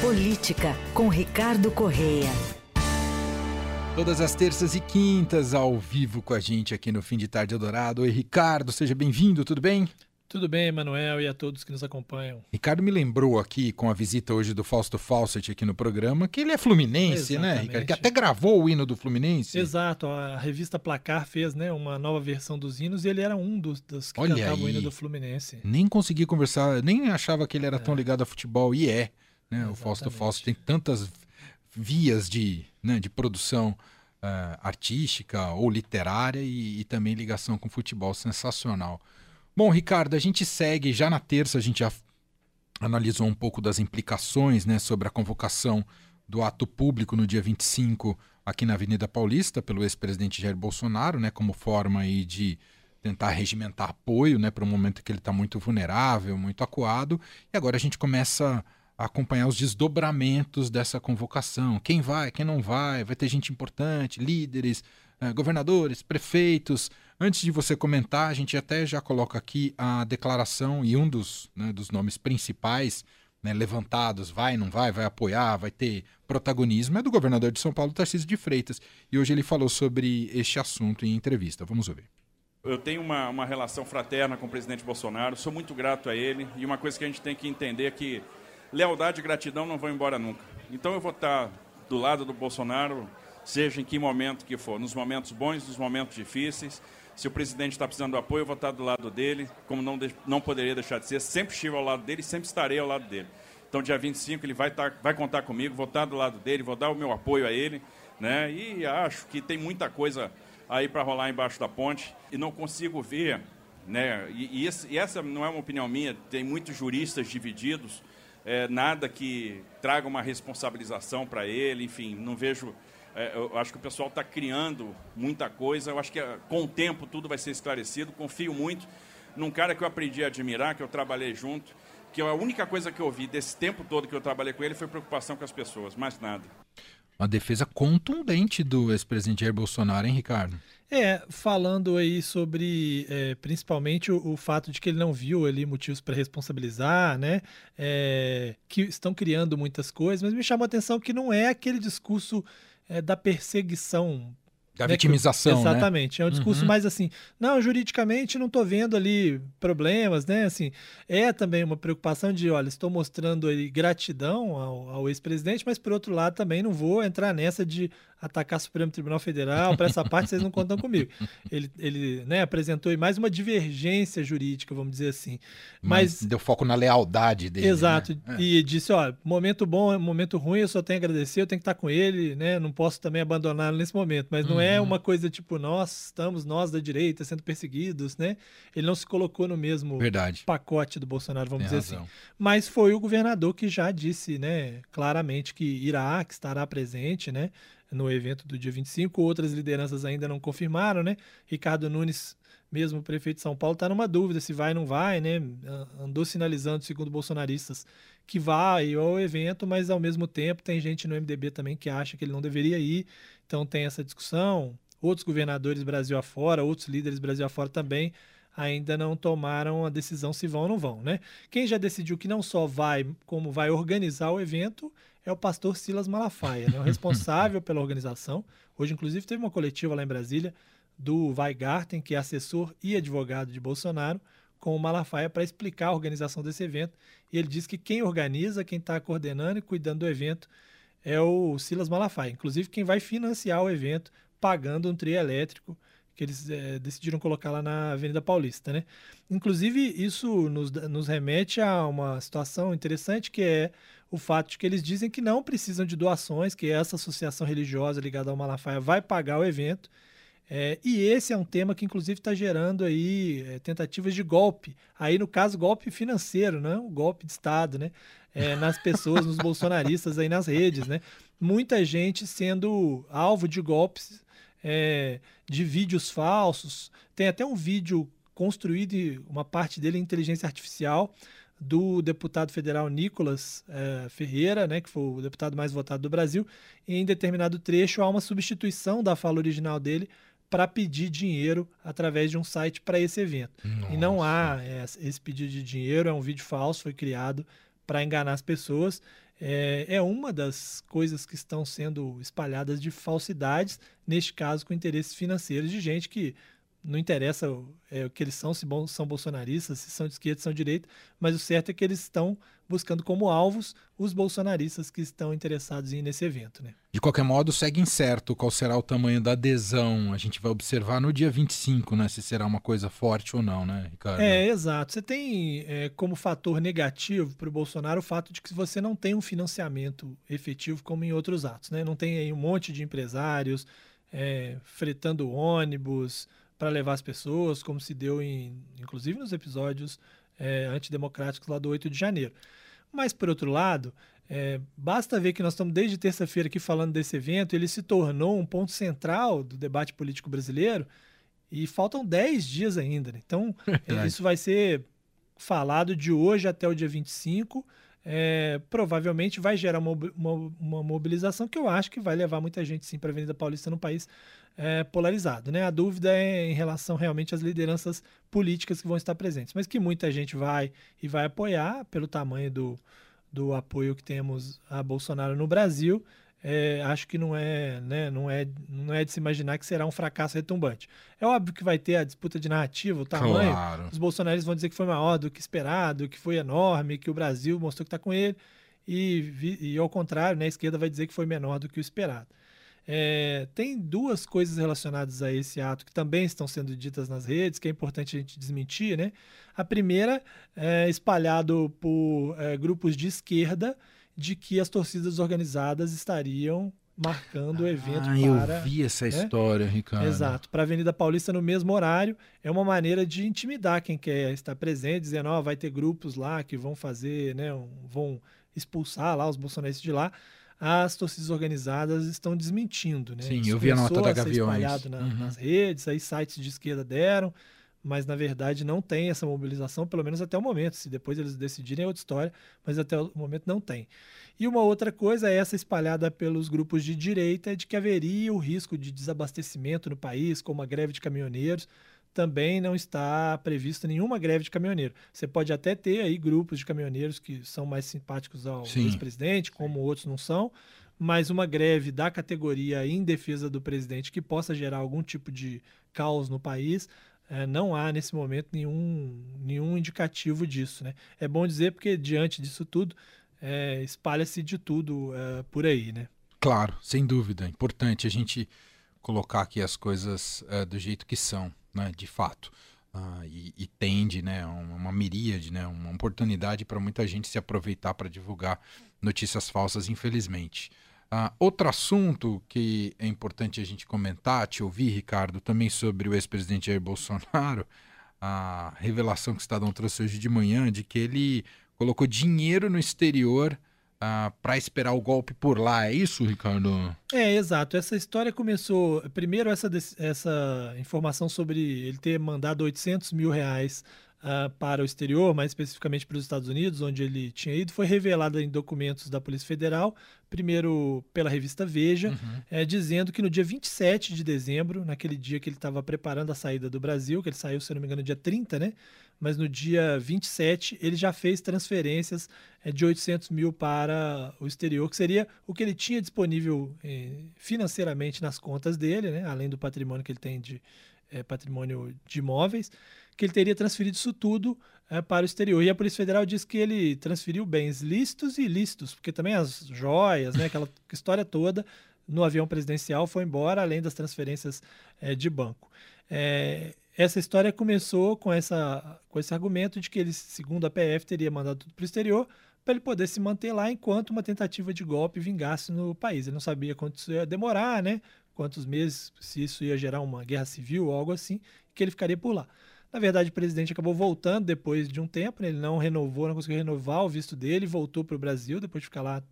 Política, com Ricardo Correia. Todas as terças e quintas ao vivo com a gente aqui no Fim de Tarde Eldorado. Oi, Ricardo, seja bem-vindo, tudo bem? Tudo bem, Emanuel, e a todos que nos acompanham. Ricardo me lembrou aqui, com a visita hoje do Fausto Fawcett aqui no programa, que ele é fluminense, né, Exatamente. né, Ricardo? Que até gravou o hino do Fluminense. Exato, a revista Placar fez né, uma nova versão dos hinos e ele era um dos, dos que Olha cantavam o aí. hino do Fluminense. Nem consegui conversar, nem achava que ele era tão ligado a futebol, e é. Né? O Fausto. Fawcett tem tantas vias de, né, de produção ah, artística ou literária e, e também ligação com futebol sensacional. Bom, Ricardo, a gente segue, já na terça a gente já analisou um pouco das implicações né, sobre a convocação do ato público no dia 25 aqui na Avenida Paulista pelo ex-presidente Jair Bolsonaro, né, como forma aí de tentar regimentar apoio né, para um momento que ele está muito vulnerável, muito acuado. E agora a gente começa acompanhar os desdobramentos dessa convocação. Quem vai, quem não vai, vai ter gente importante, líderes, eh, governadores, prefeitos. Antes de você comentar, a gente até já coloca aqui a declaração e um dos, né, dos nomes principais né, levantados, vai, não vai, vai apoiar, vai ter protagonismo, é do governador de São Paulo, Tarcísio de Freitas. E hoje ele falou sobre este assunto em entrevista. Vamos ouvir. Eu tenho uma, uma relação fraterna com o presidente Bolsonaro, sou muito grato a ele. E uma coisa que a gente tem que entender é que lealdade e gratidão não vão embora nunca. Então eu vou estar do lado do Bolsonaro, seja em que momento que for, nos momentos bons, nos momentos difíceis. Se o presidente está precisando do apoio, eu vou estar do lado dele, como não, não poderia deixar de ser. Sempre estive ao lado dele sempre estarei ao lado dele. Então, dia 25, ele vai, estar, vai contar comigo, vou estar do lado dele, vou dar o meu apoio a ele. Né? E acho que tem muita coisa aí para rolar embaixo da ponte e não consigo ver, né? E, e esse- e essa não é uma opinião minha, tem muitos juristas divididos, é, nada que traga uma responsabilização para ele, enfim, não vejo. é, eu acho que o pessoal está criando muita coisa. Eu acho que é, com o tempo tudo vai ser esclarecido. Confio muito num cara que eu aprendi a admirar, que eu trabalhei junto, que a única coisa que eu vi desse tempo todo que eu trabalhei com ele foi preocupação com as pessoas, mais nada. Uma defesa contundente do ex-presidente Jair Bolsonaro, hein, Ricardo? É, falando aí sobre é, principalmente o, o fato de que ele não viu ali motivos para responsabilizar, né? É, que estão criando muitas coisas, mas me chamou a atenção que não é aquele discurso é, da perseguição Da né, vitimização, né? Exatamente. É um discurso Uhum. mais assim, não, juridicamente não estou vendo ali problemas, né? Assim, é também uma preocupação de, olha, estou mostrando aí gratidão ao, ao ex-presidente, mas por outro lado também não vou entrar nessa de atacar o Supremo Tribunal Federal, para essa parte vocês não contam comigo. Ele, ele né, apresentou mais uma divergência jurídica, vamos dizer assim. Mas, Mas, deu foco na lealdade dele. Exato. né? É. E disse, ó, momento bom, momento ruim, eu só tenho a agradecer, eu tenho que estar com ele, né? Não posso também abandoná-lo nesse momento. Mas não é Uhum. uma coisa tipo, nós estamos, nós da direita, sendo perseguidos, né? Ele não se colocou no mesmo Verdade. pacote do Bolsonaro, vamos Tem dizer razão. assim. Mas foi o governador que já disse, né, claramente que irá, que estará presente, né, no evento do dia 25. Outras lideranças ainda não confirmaram, né? Ricardo Nunes, mesmo prefeito de São Paulo, está numa dúvida se vai ou não vai, né? Andou sinalizando, segundo bolsonaristas, que vai ao evento, mas ao mesmo tempo tem gente no MDB também que acha que ele não deveria ir. Então tem essa discussão. Outros governadores Brasil afora, outros líderes Brasil afora também ainda não tomaram a decisão se vão ou não vão, né? Quem já decidiu que não só vai, como vai organizar o evento, é o pastor Silas Malafaia, né? o responsável pela organização. Hoje, inclusive, teve uma coletiva lá em Brasília do Weigarten, que é assessor e advogado de Bolsonaro, com o Malafaia para explicar a organização desse evento. E ele diz que quem organiza, quem está coordenando e cuidando do evento é o Silas Malafaia. Inclusive, quem vai financiar o evento pagando um trio elétrico que eles eh, decidiram colocar lá na Avenida Paulista, né? Inclusive, isso nos, nos remete a uma situação interessante que é o fato de que eles dizem que não precisam de doações, que essa associação religiosa ligada ao Malafaia vai pagar o evento. É, e esse é um tema que, inclusive, está gerando aí é, tentativas de golpe. Aí, no caso, golpe financeiro, o golpe de Estado, né? É, nas pessoas, nos bolsonaristas aí nas redes, né? Muita gente sendo alvo de golpes, é, de vídeos falsos. Tem até um vídeo construído, uma parte dele em inteligência artificial, do deputado federal Nicolas eh, Ferreira, né, que foi o deputado mais votado do Brasil, e em determinado trecho há uma substituição da fala original dele para pedir dinheiro através de um site para esse evento. E não há eh, esse pedido de dinheiro, é um vídeo falso, foi criado para enganar as pessoas. É, é, uma das coisas que estão sendo espalhadas de falsidades, neste caso com interesses financeiros de gente que não interessa é, o que eles são, se bom, são bolsonaristas, se são de esquerda, se são de direita, mas o certo é que eles estão buscando como alvos os bolsonaristas que estão interessados em ir nesse evento. Né? De qualquer modo, segue incerto qual será o tamanho da adesão. A gente vai observar no dia 25, né? Se será uma coisa forte ou não, né, Ricardo? É, exato. Você tem é, como fator negativo para o Bolsonaro o fato de que você não tem um financiamento efetivo como em outros atos. Né? Não tem aí um monte de empresários é, fretando ônibus para levar as pessoas, como se deu em, inclusive nos episódios é, antidemocráticos lá do 8 de janeiro. Mas, por outro lado, é, basta ver que nós estamos desde terça-feira aqui falando desse evento, ele se tornou um ponto central do debate político brasileiro e faltam 10 dias ainda. Né? Então, é, isso vai ser falado de hoje até o dia 25. É, provavelmente vai gerar uma, uma, uma, mobilização que eu acho que vai levar muita gente sim para a Avenida Paulista no país é, polarizado. Né? A dúvida é em relação realmente às lideranças políticas que vão estar presentes, mas que muita gente vai e vai apoiar pelo tamanho do, do apoio que temos a Bolsonaro no Brasil. É, acho que não é, né, não, é, não é de se imaginar que será um fracasso retumbante. É óbvio que vai ter a disputa de narrativa, o tamanho. Claro. Os bolsonaristas vão dizer que foi maior do que esperado, que foi enorme, que o Brasil mostrou que está com ele. E, e, ao contrário, né, a esquerda vai dizer que foi menor do que o esperado. É, tem duas coisas relacionadas a esse ato que também estão sendo ditas nas redes, que é importante a gente desmentir. Né? A primeira é espalhado por é, grupos de esquerda de que as torcidas organizadas estariam marcando o evento ah, para. Eu vi essa né? história, Ricardo. Exato. Para a Avenida Paulista no mesmo horário. É uma maneira de intimidar quem quer estar presente, dizendo, ó, oh, vai ter grupos lá que vão fazer, né? Vão expulsar lá os bolsonaristas de lá as torcidas organizadas estão desmentindo. Né? Sim, Isso eu vi a nota da Gaviões. espalhado na, uhum. nas redes, aí sites de esquerda deram, mas na verdade não tem essa mobilização, pelo menos até o momento. Se depois eles decidirem é outra história, mas até o momento não tem. E uma outra coisa é essa espalhada pelos grupos de direita de que haveria o risco de desabastecimento no país, como a greve de caminhoneiros também não está prevista nenhuma greve de caminhoneiro. Você pode até ter aí grupos de caminhoneiros que são mais simpáticos ao ex-presidente, como outros não são, mas uma greve da categoria em defesa do presidente que possa gerar algum tipo de caos no país, é, não há nesse momento nenhum, nenhum indicativo disso. Né? É bom dizer porque diante disso tudo, é, espalha-se de tudo é, por aí. Né? Claro, sem dúvida. Importante a gente colocar aqui as coisas é, do jeito que são né, de fato. Uh, e, e, tende, né, uma, uma miríade, né, uma oportunidade para muita gente se aproveitar para divulgar notícias falsas, infelizmente. Uh, outro assunto que é importante a gente comentar, te ouvir, Ricardo, também sobre o ex-presidente Jair Bolsonaro, a revelação que o Estadão trouxe hoje de manhã de que ele colocou dinheiro no exterior ah, para esperar o golpe por lá. É isso, Ricardo? É, exato. Essa história começou. Primeiro, essa, essa informação sobre ele ter mandado 800 mil reais uh, para o exterior, mais especificamente para os Estados Unidos, onde ele tinha ido, foi revelada em documentos da Polícia Federal, primeiro pela revista Veja, uhum. é, dizendo que no dia 27 de dezembro, naquele dia que ele estava preparando a saída do Brasil, que ele saiu, se não me engano, dia 30, né? Mas no dia 27 ele já fez transferências é, de 800 mil para o exterior, que seria o que ele tinha disponível é, financeiramente nas contas dele, né? além do patrimônio que ele tem de é, patrimônio de imóveis que ele teria transferido isso tudo é, para o exterior. E a Polícia Federal diz que ele transferiu bens lícitos e ilícitos, porque também as joias, né, aquela história toda no avião presidencial foi embora, além das transferências é, de banco. É, essa história começou com, essa, com esse argumento de que ele, segundo a PF, teria mandado tudo para o exterior para ele poder se manter lá enquanto uma tentativa de golpe vingasse no país. Ele não sabia quanto isso ia demorar, né? Quantos meses, se isso ia gerar uma guerra civil ou algo assim, que ele ficaria por lá. Na verdade, o presidente acabou voltando depois de um tempo, né? ele não renovou, não conseguiu renovar o visto dele, voltou para o Brasil depois de ficar lá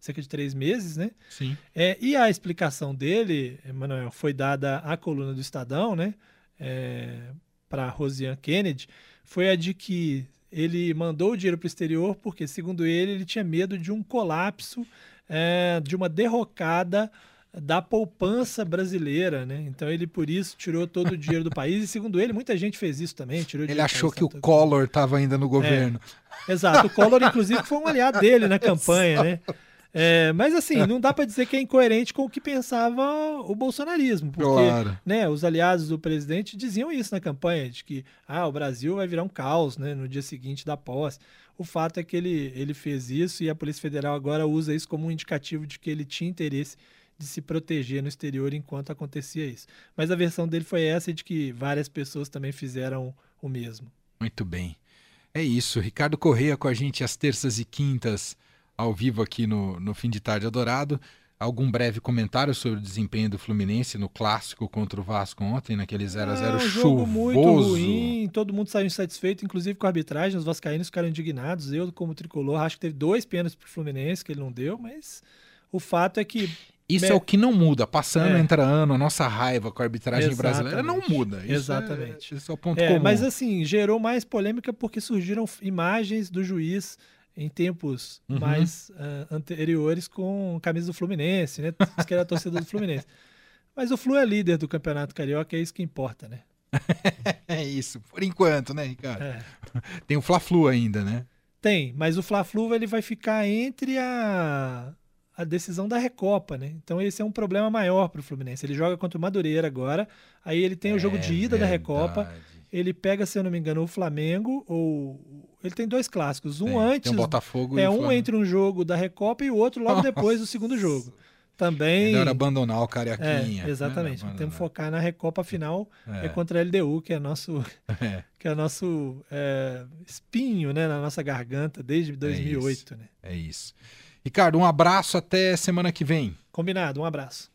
cerca de três meses, né? Sim. É, e a explicação dele, Emanuel, foi dada à coluna do Estadão, né? É, para Rosiane Kennedy, foi a de que ele mandou o dinheiro para o exterior porque, segundo ele, ele tinha medo de um colapso, é, de uma derrocada da poupança brasileira, né? Então ele por isso tirou todo o dinheiro do país e segundo ele muita gente fez isso também. Tirou ele achou que o Collor estava ainda no governo. É, exato, o Collor inclusive foi um aliado dele na campanha, né? É, mas assim, não dá para dizer que é incoerente com o que pensava o bolsonarismo, porque claro. né, os aliados do presidente diziam isso na campanha, de que ah, o Brasil vai virar um caos né, no dia seguinte da posse. O fato é que ele, ele fez isso e a Polícia Federal agora usa isso como um indicativo de que ele tinha interesse de se proteger no exterior enquanto acontecia isso. Mas a versão dele foi essa de que várias pessoas também fizeram o mesmo. Muito bem. É isso. Ricardo Correia com a gente às terças e quintas ao vivo aqui no, no Fim de Tarde Adorado. Algum breve comentário sobre o desempenho do Fluminense no clássico contra o Vasco ontem, naquele 0 x 0 ah, chuvoso? Jogo muito ruim, todo mundo saiu insatisfeito, inclusive com a arbitragem, os vascaínos ficaram indignados. Eu, como tricolor, acho que teve dois pênaltis pro Fluminense que ele não deu, mas o fato é que isso é o que não muda. Passando, é. entra ano, a nossa raiva com a arbitragem Exatamente. brasileira não muda. Isso é- Exatamente. É, esse é o ponto é, comum. Mas assim, gerou mais polêmica porque surgiram imagens do juiz em tempos uhum. mais uh, anteriores com camisa do Fluminense, né? Diz que era a torcida do Fluminense. Mas o Flu é líder do Campeonato Carioca, é isso que importa, né? é isso, por enquanto, né, Ricardo? É. Tem o Fla-Flu ainda, né? Tem, mas o Fla-Flu ele vai ficar entre a, a decisão da Recopa, né? Então esse é um problema maior para o Fluminense. Ele joga contra o Madureira agora, aí ele tem é, o jogo de ida verdade. da Recopa, ele pega, se eu não me engano, o Flamengo ou ele tem dois clássicos. Um tem, antes. Tem um Botafogo é um entre um jogo da Recopa e o outro logo Nossa. depois do segundo jogo. Também. Melhor abandonar o Carioquinha. É, exatamente. Temos que focar na Recopa final é. é contra a LDU, que é nosso, é. que é nosso é, espinho né, na nossa garganta desde 2008. É isso. Né? É isso. Ricardo, um abraço até semana que vem. Combinado, um abraço.